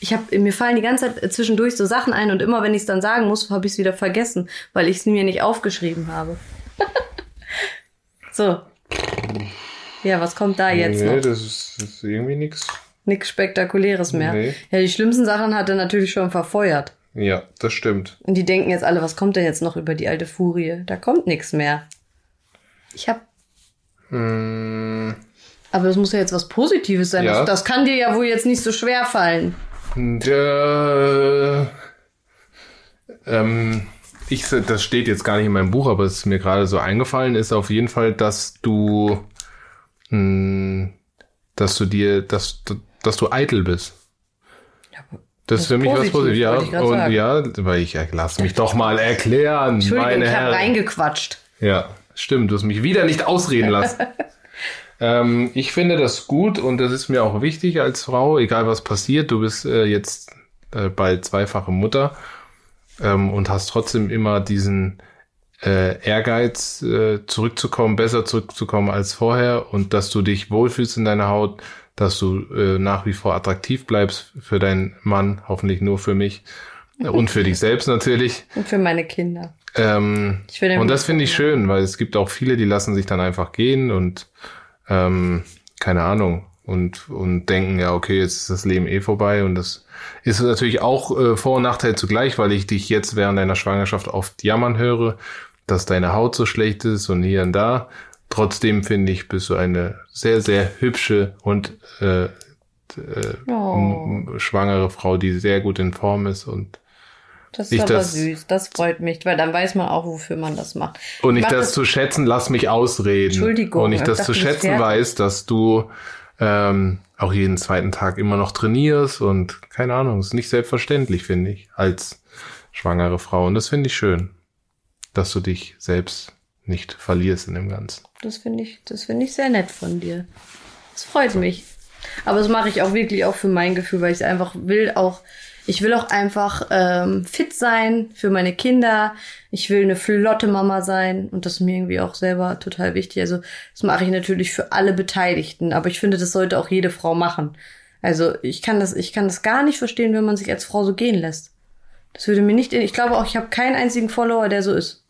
Ich hab, mir fallen die ganze Zeit zwischendurch so Sachen ein und immer wenn ich es dann sagen muss, habe ich es wieder vergessen, weil ich es mir nicht aufgeschrieben habe. so. Ja, was kommt da jetzt nee, noch? das ist, das ist irgendwie nix. Nichts Spektakuläres mehr. Nee. Ja, die schlimmsten Sachen hat er natürlich schon verfeuert. Ja, das stimmt. Und die denken jetzt alle, was kommt denn jetzt noch über die alte Furie? Da kommt nichts mehr. Ich hab, Hm, aber das muss ja jetzt was Positives sein. Ja. Das, das kann dir ja wohl jetzt nicht so schwer fallen. der, ähm, ich, das steht jetzt gar nicht in meinem Buch, aber es ist mir gerade so eingefallen, ist auf jeden Fall, dass du, hm, dass du dir, dass, du- dass du eitel bist. Das ist Das für mich was positiv, Positives. Ja, und sagen. ja, weil ich, lass mich doch mal erklären, Entschuldigung, meine ich habe reingequatscht. Ja, stimmt. Du hast mich wieder nicht ausreden lassen. ähm, ich finde das gut und das ist mir auch wichtig als Frau, egal was passiert. Du bist äh, jetzt äh, bald zweifache Mutter ähm, und hast trotzdem immer diesen äh, Ehrgeiz, äh, zurückzukommen, besser zurückzukommen als vorher und dass du dich wohlfühlst in deiner Haut, dass du äh, nach wie vor attraktiv bleibst für deinen Mann, hoffentlich nur für mich und für dich selbst natürlich. Und für meine Kinder. Ähm, und das finde ich schön, weil es gibt auch viele, die lassen sich dann einfach gehen und ähm, keine Ahnung und und denken ja okay jetzt ist das Leben eh vorbei und das ist natürlich auch äh, Vor- und Nachteil zugleich, weil ich dich jetzt während deiner Schwangerschaft oft jammern höre, dass deine Haut so schlecht ist und hier und da. Trotzdem finde ich, bist du eine sehr sehr hübsche und äh, äh, Oh, schwangere Frau, die sehr gut in Form ist und das ich ist aber das- süß. Das freut mich, weil dann weiß man auch, wofür man das macht. Und ich mach das das- zu schätzen, lass mich ausreden. Entschuldigung, Und ich ich das zu schätzen weiß, dass du ähm, auch jeden zweiten Tag immer noch trainierst und keine Ahnung, ist nicht selbstverständlich, finde ich, als schwangere Frau. Und das finde ich schön, dass du dich selbst nicht verlierst in dem Ganzen. Das finde ich, das finde ich sehr nett von dir. Das freut mich. Aber das mache ich auch wirklich auch für mein Gefühl, weil ich es einfach will auch, ich will auch einfach ähm, fit sein für meine Kinder. Ich will eine flotte Mama sein und das ist mir irgendwie auch selber total wichtig. Also das mache ich natürlich für alle Beteiligten, aber ich finde, das sollte auch jede Frau machen. Also ich kann das, ich kann das gar nicht verstehen, wenn man sich als Frau so gehen lässt. Das würde mir nicht, in, ich glaube auch, ich habe keinen einzigen Follower, der so ist.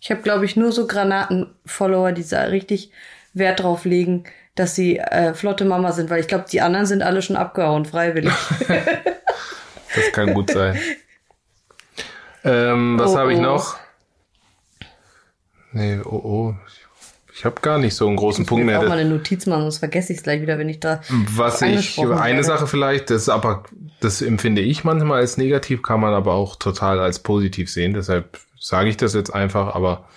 Ich habe, glaube ich, nur so Granaten-Follower, die da richtig Wert drauf legen, dass sie äh, flotte Mama sind, weil ich glaube, die anderen sind alle schon abgehauen, freiwillig. Das kann gut sein. Ähm, was Oh, habe ich oh. noch? Nee, oh, oh. Ich habe gar nicht so einen großen Ich Punkt mehr. auch mal eine Notiz machen, sonst vergesse ich es gleich wieder, wenn ich da. Was ich, eine. Sache vielleicht, das ist aber, das empfinde ich manchmal als negativ, kann man aber auch total als positiv sehen. Deshalb sage ich das jetzt einfach, aber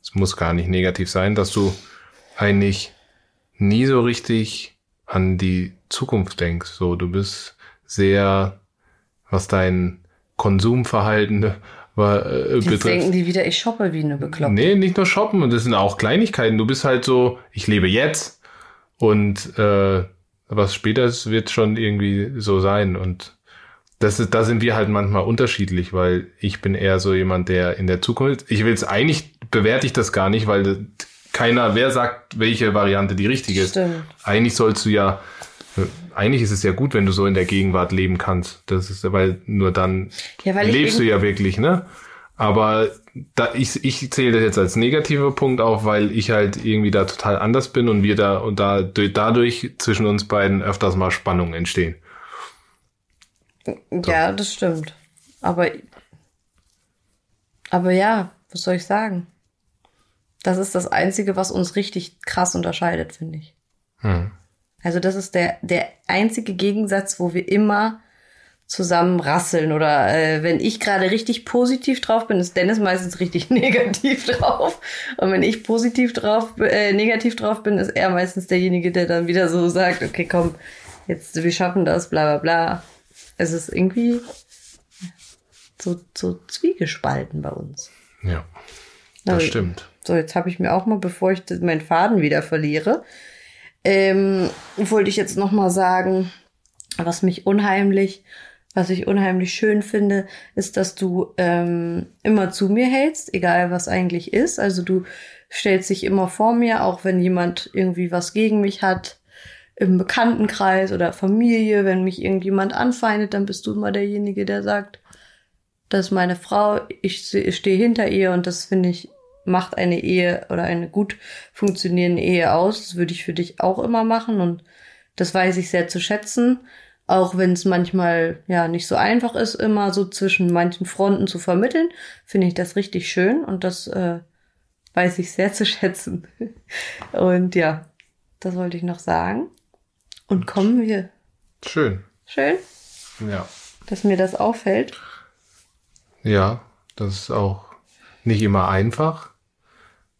es muss gar nicht negativ sein, dass du eigentlich nie so richtig an die Zukunft denkst. So, du bist sehr, was dein Konsumverhalten war, äh, Jetzt betrifft. denken die wieder, ich shoppe wie eine Bekloppte. Nee, nicht nur shoppen, und das sind auch Kleinigkeiten. Du bist halt so, ich lebe jetzt und äh, was später ist, wird schon irgendwie so sein. Und das ist, da sind wir halt manchmal unterschiedlich, weil ich bin eher so jemand, der in der Zukunft, ich will es eigentlich, bewerte ich das gar nicht, weil keiner, wer sagt, welche Variante die richtige ist. Stimmt. Eigentlich sollst du ja, eigentlich ist es ja gut, wenn du so in der Gegenwart leben kannst. Das ist, weil nur dann Ja, weil lebst du ja wirklich, ne? Aber da, ich, ich zähle das jetzt als negativer Punkt auf, weil ich halt irgendwie da total anders bin und wir da und da dadurch zwischen uns beiden öfters mal Spannungen entstehen. Ja, das stimmt. Aber, aber ja, was soll ich sagen? Das ist das Einzige, was uns richtig krass unterscheidet, finde ich. Hm. Also das ist der, der einzige Gegensatz, wo wir immer zusammen rasseln. Oder äh, wenn ich gerade richtig positiv drauf bin, ist Dennis meistens richtig negativ drauf. Und wenn ich positiv drauf, äh, negativ drauf bin, ist er meistens derjenige, der dann wieder so sagt, okay, komm, jetzt, wir schaffen das, bla bla bla. Es ist irgendwie so, so zwiegespalten bei uns. Ja, das Also, stimmt. So, jetzt habe ich mir auch mal, bevor ich meinen Faden wieder verliere, ähm, wollte ich jetzt noch mal sagen, was mich unheimlich, Was ich unheimlich schön finde, ist, dass du ähm, immer zu mir hältst, egal was eigentlich ist. Also du stellst dich immer vor mir, auch wenn jemand irgendwie was gegen mich hat, im Bekanntenkreis oder Familie, wenn mich irgendjemand anfeindet, dann bist du immer derjenige, der sagt, das ist meine Frau, ich stehe hinter ihr und das finde ich macht eine Ehe oder eine gut funktionierende Ehe aus. Das würde ich für dich auch immer machen und das weiß ich sehr zu schätzen. Auch wenn es manchmal ja nicht so einfach ist, immer so zwischen manchen Fronten zu vermitteln, finde ich das richtig schön und das äh, weiß ich sehr zu schätzen. Und ja, das wollte ich noch sagen. Und kommen wir. Schön. Schön? Ja. Dass mir das auffällt. Ja, das ist auch nicht immer einfach,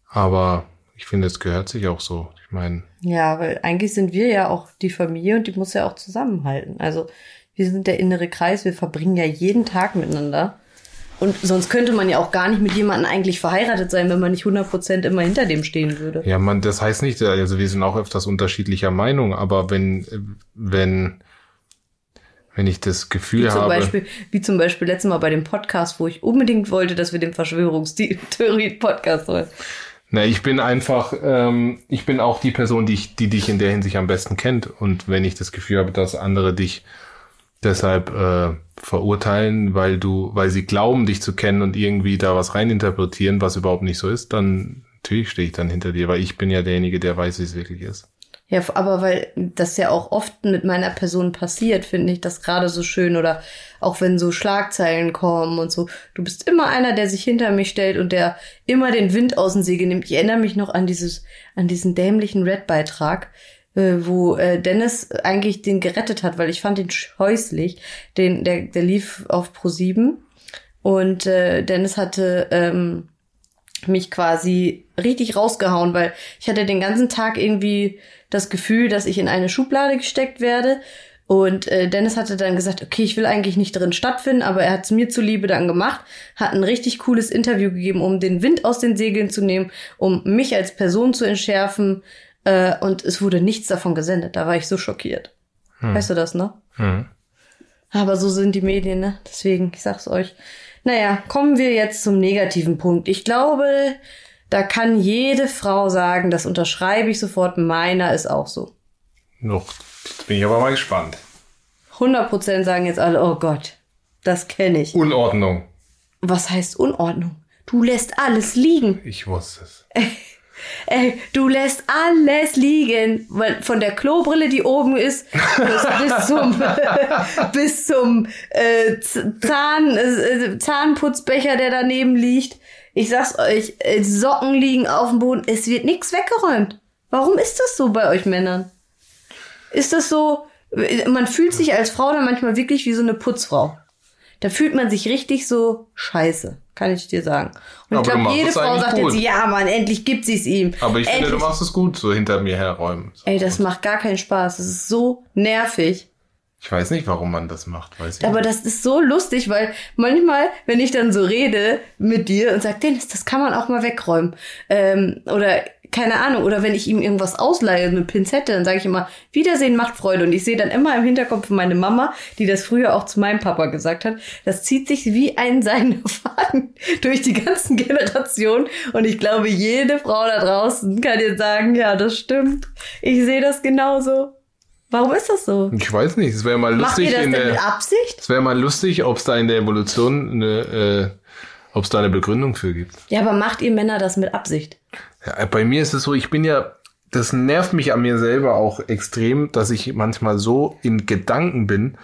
aber ich finde, es gehört sich auch so. Ich meine. Ja, weil eigentlich sind wir ja auch die Familie und die muss ja auch zusammenhalten. Also wir sind der innere Kreis, wir verbringen ja jeden Tag miteinander. Und sonst könnte man ja auch gar nicht mit jemandem eigentlich verheiratet sein, wenn man nicht 100% immer hinter dem stehen würde. Ja, man, das heißt nicht, also wir sind auch öfters unterschiedlicher Meinung, aber wenn, wenn, wenn ich das Gefühl wie zum habe. Beispiel, wie zum Beispiel letztes Mal bei dem Podcast, wo ich unbedingt wollte, dass wir den Verschwörungstheorie-Podcast holen. Na, ich bin einfach, ähm, ich bin auch die Person, die, ich, die dich in der Hinsicht am besten kennt. Und wenn ich das Gefühl habe, dass andere dich deshalb äh, verurteilen, weil du, weil sie glauben, dich zu kennen und irgendwie da was reininterpretieren, was überhaupt nicht so ist, dann natürlich stehe ich dann hinter dir, weil ich bin ja derjenige, der weiß, wie es wirklich ist. Ja, aber weil das ja auch oft mit meiner Person passiert, finde ich das gerade so schön oder auch wenn so Schlagzeilen kommen und so. Du bist immer einer, der sich hinter mich stellt und der immer den Wind aus dem Segel nimmt. Ich erinnere mich noch an dieses, an diesen dämlichen Red-Beitrag, äh, wo äh, Dennis eigentlich den gerettet hat, weil ich fand den scheußlich. Den, der, der lief auf Pro 7 und äh, Dennis hatte ähm, mich quasi richtig rausgehauen, weil ich hatte den ganzen Tag irgendwie das Gefühl, dass ich in eine Schublade gesteckt werde. Und äh, Dennis hatte dann gesagt, okay, ich will eigentlich nicht drin stattfinden, aber er hat es mir zuliebe dann gemacht, hat ein richtig cooles Interview gegeben, um den Wind aus den Segeln zu nehmen, um mich als Person zu entschärfen, äh, und es wurde nichts davon gesendet. Da war ich so schockiert. Hm. Weißt du das, ne? Hm. Aber so sind die Medien, ne? Deswegen, ich sag's euch. Naja, kommen wir jetzt zum negativen Punkt. Ich glaube, da kann jede Frau sagen, das unterschreibe ich sofort, meiner ist auch so. Noch, jetzt bin ich aber mal gespannt. 100% sagen jetzt alle, oh Gott, das kenne ich. Unordnung. Was heißt Unordnung? Du lässt alles liegen. Ich wusste es. Ey, du lässt alles liegen, von der Klobrille, die oben ist, bis, zum, bis zum äh, Zahn, äh, Zahnputzbecher, der daneben liegt. Ich sag's euch, äh, Socken liegen auf dem Boden, es wird nichts weggeräumt. Warum ist das so bei euch Männern? Ist das so, man fühlt sich als Frau dann manchmal wirklich wie so eine Putzfrau. Da fühlt man sich richtig so scheiße kann ich dir sagen. Und ich glaube, jede Frau sagt gut. jetzt, ja, Mann, endlich gibt sie es ihm. Aber ich endlich. finde, du machst es gut, so hinter mir herräumen. So Ey, das macht gar keinen Spaß. Das ist so nervig. Ich weiß nicht, warum man das macht. Weiß ich Aber nicht. das ist so lustig, weil manchmal, wenn ich dann so rede mit dir und sag, Dennis, das kann man auch mal wegräumen. Ähm, oder keine Ahnung, oder wenn ich ihm irgendwas ausleihe, eine Pinzette, dann sage ich immer, Wiedersehen macht Freude. Und ich sehe dann immer im Hinterkopf meine Mama, die das früher auch zu meinem Papa gesagt hat. Das zieht sich wie ein Seidenfaden durch die ganzen Generationen. Und ich glaube, jede Frau da draußen kann jetzt sagen, ja, das stimmt. Ich sehe das genauso. Warum ist das so? Ich weiß nicht. Es wäre mal lustig. Macht ihr das in denn der, mit Absicht? Es wäre mal lustig, ob es da in der Evolution eine, äh, ob es da eine Begründung für gibt. Ja, aber macht ihr Männer das mit Absicht? Ja, bei mir ist es so, ich bin ja, das nervt mich an mir selber auch extrem, dass ich manchmal so in Gedanken bin.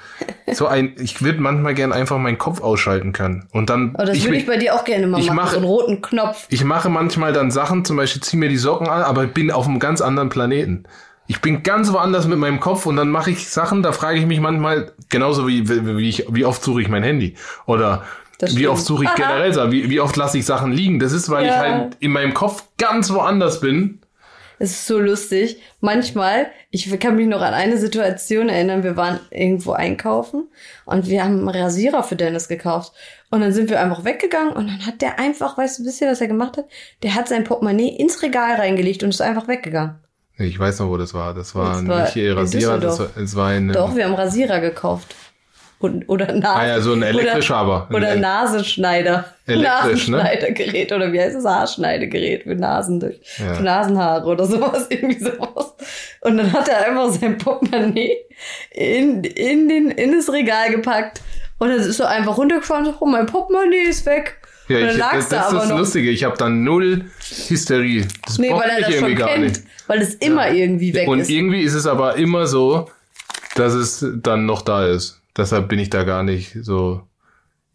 So ein, ich würde manchmal gern einfach meinen Kopf ausschalten können. Und dann. Oh, das würde ich bei dir auch gerne mal ich machen, mache, so einen roten Knopf. Ich mache manchmal dann Sachen, zum Beispiel ziehe mir die Socken an, aber bin auf einem ganz anderen Planeten. Ich bin ganz woanders mit meinem Kopf und dann mache ich Sachen, da frage ich mich manchmal, genauso wie, wie, ich, wie oft suche ich mein Handy. Oder wie oft suche ich generell wie, wie oft lasse ich Sachen liegen? Das ist, weil ja. ich halt in meinem Kopf ganz woanders bin. Es ist so lustig. Manchmal, ich kann mich noch an eine Situation erinnern, wir waren irgendwo einkaufen und wir haben einen Rasierer für Dennis gekauft. Und dann sind wir einfach weggegangen und dann hat der einfach, weißt du, wisst ihr, was er gemacht hat? Der hat sein Portemonnaie ins Regal reingelegt und ist einfach weggegangen. Ich weiß noch, wo das war. Das war, das war nicht ihr Rasierer, das war, es war ein. Doch, wir haben Rasierer gekauft. Und, oder Nase, Ah ja, so ein elektrischer aber. Oder, oder Ein- Nasenschneider. Elektrisch, ne? Nasenschneidergerät oder wie heißt es? Haarschneidegerät für Nasen durch, Ja. für Nasenhaare oder sowas, irgendwie sowas. Und dann hat er einfach sein Portemonnaie in, in, den, in das Regal gepackt. Und dann ist er einfach runtergefahren und so, oh, mein Portemonnaie ist weg. Ja, und ich, das, da das ist aber das noch. Lustige. Ich habe dann null Hysterie. Das Nee, weil er das schon irgendwie gar kennt. nicht. Weil es immer irgendwie weg Und ist. irgendwie ist es aber immer so, dass es dann noch da ist. Deshalb bin ich da gar nicht so.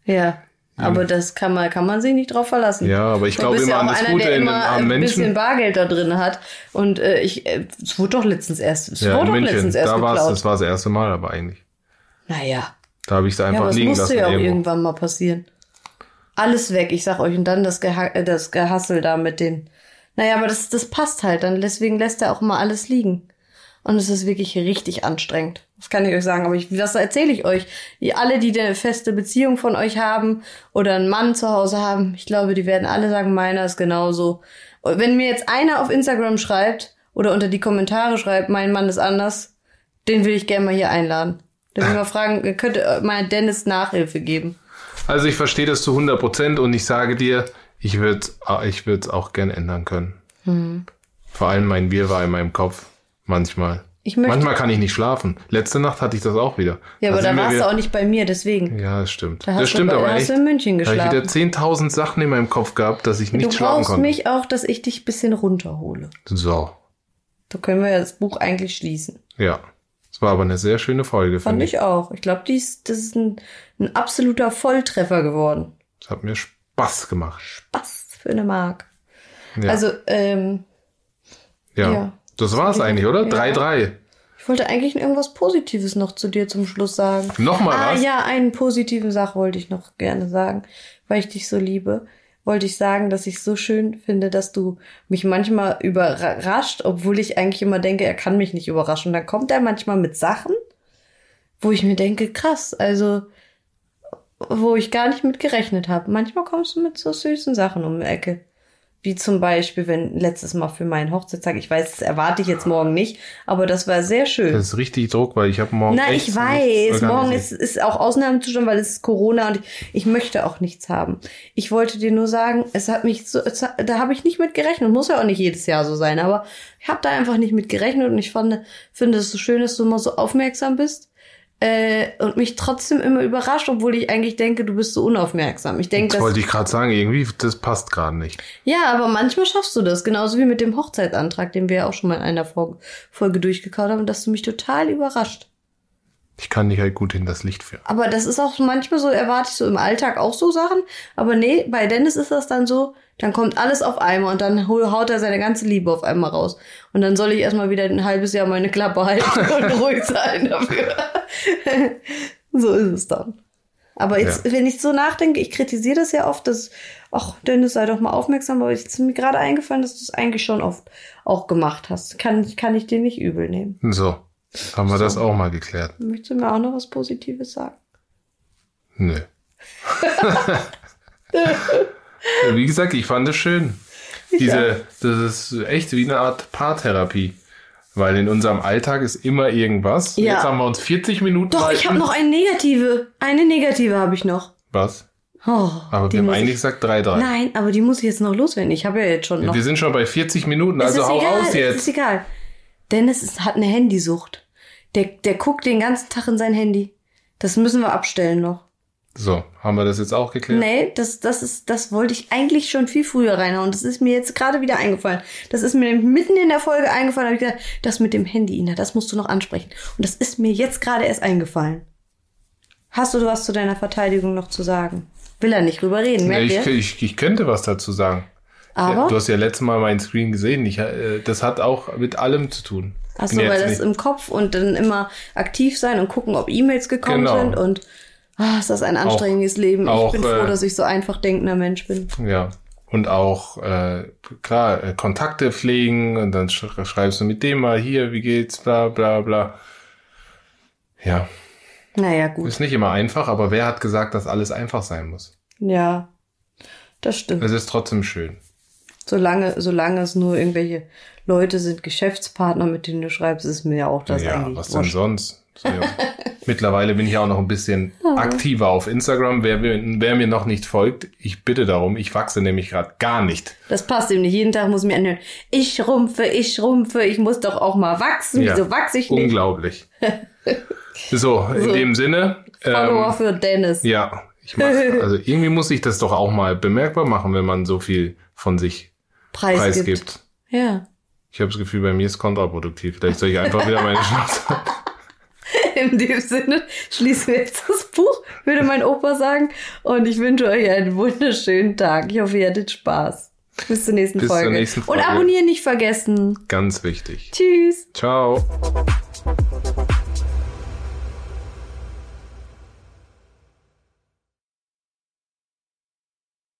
Ja. Aber das kann man, kann man sich nicht drauf verlassen. Ja, aber ich glaube immer ja an das einer, Gute der in immer einem ein bisschen Menschen. Bargeld da drin hat. Und äh, ich, äh, es wurde doch letztens erst, es Ja, wurde doch München. letztens erst Da war es, geklaut. das war das erste Mal, aber eigentlich. Naja. Da habe ich es Ja, einfach es liegen musste lassen. ja auch irgendwo. irgendwann mal passieren. Alles weg, ich sag euch. Und dann das, Geha äh, das Gehassel da mit den. Naja, aber das, das passt halt. Dann deswegen lässt er auch immer alles liegen. Und es ist wirklich richtig anstrengend. Das kann ich euch sagen. Aber ich, das erzähle ich euch. Die, alle, die eine feste Beziehung von euch haben oder einen Mann zu Hause haben, ich glaube, die werden alle sagen, meiner ist genauso. Und wenn mir jetzt einer auf Instagram schreibt oder unter die Kommentare schreibt, mein Mann ist anders, den will ich gerne mal hier einladen. Dann will ich mal fragen, könnte mal Dennis Nachhilfe geben. Also ich verstehe das zu 100 Prozent und ich sage dir, ich würde ich es auch gern ändern können. Hm. Vor allem mein Wirrwarr in meinem Kopf. Manchmal. Ich möchte- Manchmal kann ich nicht schlafen. Letzte Nacht hatte ich das auch wieder. Ja, aber da warst wieder- du auch nicht bei mir, deswegen. Ja, das stimmt. Da hast das du stimmt bei- aber hast echt. du in München Da habe ich wieder geschlafen. 10.000 Sachen in meinem Kopf gehabt, dass ich nicht Du schlafen brauchst konnte. mich auch, dass ich dich ein bisschen runterhole. So. Da können wir ja das Buch eigentlich schließen. Ja. Es war aber eine sehr schöne Folge, Fand finde ich auch. Ich glaube, dies, das ist ein, ein absoluter Volltreffer geworden. Es hat mir Spaß gemacht. Spaß für eine Mark. Ja. Also, ähm, ja. ja. Das war's eigentlich, oder? Ja. 3-3. ich wollte eigentlich irgendwas Positives noch zu dir zum Schluss sagen. Nochmal ah, was? ja, eine positive Sache wollte ich noch gerne sagen, weil ich dich so liebe. Wollte ich sagen, dass ich so schön finde, dass du mich manchmal überrascht, obwohl ich eigentlich immer denke, er kann mich nicht überraschen. Dann kommt er manchmal mit Sachen, wo ich mir denke, krass, also wo ich gar nicht mit gerechnet habe. Manchmal kommst du mit so süßen Sachen um die Ecke. Wie zum Beispiel, wenn letztes Mal für meinen Hochzeitstag, ich weiß, das erwarte ich jetzt morgen nicht, aber das war sehr schön. Das ist richtig Druck, weil ich habe morgen Na, ich weiß. Morgen ist, ist auch Ausnahmezustand, weil es ist Corona und ich, ich möchte auch nichts haben. Ich wollte dir nur sagen, es hat mich so, es da habe ich nicht mit gerechnet. Muss ja auch nicht jedes Jahr so sein, aber ich habe da einfach nicht mit gerechnet und ich fand, finde es so schön, dass du immer so aufmerksam bist. Äh, und mich trotzdem immer überrascht, obwohl ich eigentlich denke, du bist so unaufmerksam. Ich denke, Das wollte ich gerade sagen, irgendwie, das passt gerade nicht. ja, aber manchmal schaffst du das, genauso wie mit dem Hochzeitsantrag, den wir ja auch schon mal in einer Folge, Folge durchgekaut haben, dass du mich total überrascht. Ich kann dich halt gut in das Licht führen. Aber das ist auch manchmal so, erwarte ich so im Alltag auch so Sachen. Aber nee, bei Dennis ist das dann so, dann kommt alles auf einmal und dann haut er seine ganze Liebe auf einmal raus. Und dann soll ich erstmal wieder ein halbes Jahr meine Klappe halten und ruhig sein dafür. so ist es dann. Aber jetzt, Ja. wenn ich so nachdenke, ich kritisiere das ja oft, dass, ach, Dennis, sei doch mal aufmerksam, aber jetzt ist mir gerade eingefallen, dass du es eigentlich schon oft auch gemacht hast. Kann, kann ich dir nicht übel nehmen. So, haben wir das auch mal geklärt. Möchtest du mir auch noch was Positives sagen? Nö. Wie gesagt, ich fand es schön. Diese, das ist echt wie eine Art Paartherapie. Weil in unserem Alltag ist immer irgendwas. Ja. Jetzt haben wir uns 40 Minuten. Doch, ich habe noch eine negative. Eine negative habe ich noch. Was? Oh, Aber wir haben eigentlich ich, gesagt 3-3. Nein, aber die muss ich jetzt noch loswerden. Ich habe ja jetzt schon noch. Wir sind schon bei 40 Minuten, also hau egal, raus jetzt. ist egal. Dennis ist, hat eine Handysucht. Der, der guckt den ganzen Tag in sein Handy. Das müssen wir abstellen noch. So, haben wir das jetzt auch geklärt? Nee, das, das ist, das wollte ich eigentlich schon viel früher reinhauen. Das ist mir jetzt gerade wieder eingefallen. Das ist mir mitten in der Folge eingefallen. Da hab ich gedacht, das mit dem Handy, Ina, das musst du noch ansprechen. Und das ist mir jetzt gerade erst eingefallen. Hast du was zu deiner Verteidigung noch zu sagen? Will er nicht drüber reden, Ja, merkt ich, ihr? ich, ich könnte was dazu sagen. Aber, Ja, du hast ja letztes Mal meinen Screen gesehen. Ich, äh, das hat auch mit allem zu tun. ach so, Bin jetzt weil das nicht- im Kopf und dann immer aktiv sein und gucken, ob E-Mails gekommen Genau. sind und ah, ist das ein anstrengendes Leben. auch, ich bin froh, äh, dass ich so einfach denkender Mensch bin. Ja. Und auch, äh, klar, äh, Kontakte pflegen und dann sch schreibst du mit dem mal hier, wie geht's, bla bla bla. Ja, Naja, gut. ist nicht immer einfach, aber wer hat gesagt, dass alles einfach sein muss? Ja, das stimmt. Es ist trotzdem schön. Solange, solange es nur irgendwelche Leute sind, Geschäftspartner, mit denen du schreibst, ist mir ja auch das ja, eigentlich was denn wurscht. sonst? So, ja. Mittlerweile bin ich auch noch ein bisschen aktiver auf Instagram. Wer, mir- wer mir noch nicht folgt, ich bitte darum. Ich wachse nämlich gerade gar nicht. Das passt ihm nicht. Jeden Tag muss mir anhören, ich schrumpfe, ich schrumpfe, ich muss doch auch mal wachsen. Ja. Wieso wachse ich nicht? Unglaublich. so, in So. dem Sinne. Follower Ähm, für Dennis. ja, ich mach, also irgendwie muss ich das doch auch mal bemerkbar machen, wenn man so viel von sich Preis, preisgibt. gibt. Ja. Ich habe das Gefühl, bei mir ist kontraproduktiv. Vielleicht soll ich einfach wieder meine Schnauze. In dem Sinne schließen wir jetzt das Buch, würde mein Opa sagen. Und ich wünsche euch einen wunderschönen Tag. Ich hoffe, ihr hattet Spaß. Bis zur nächsten, Bis zur Folge. nächsten Folge. Und abonnieren nicht vergessen. Ganz wichtig. Tschüss. Ciao.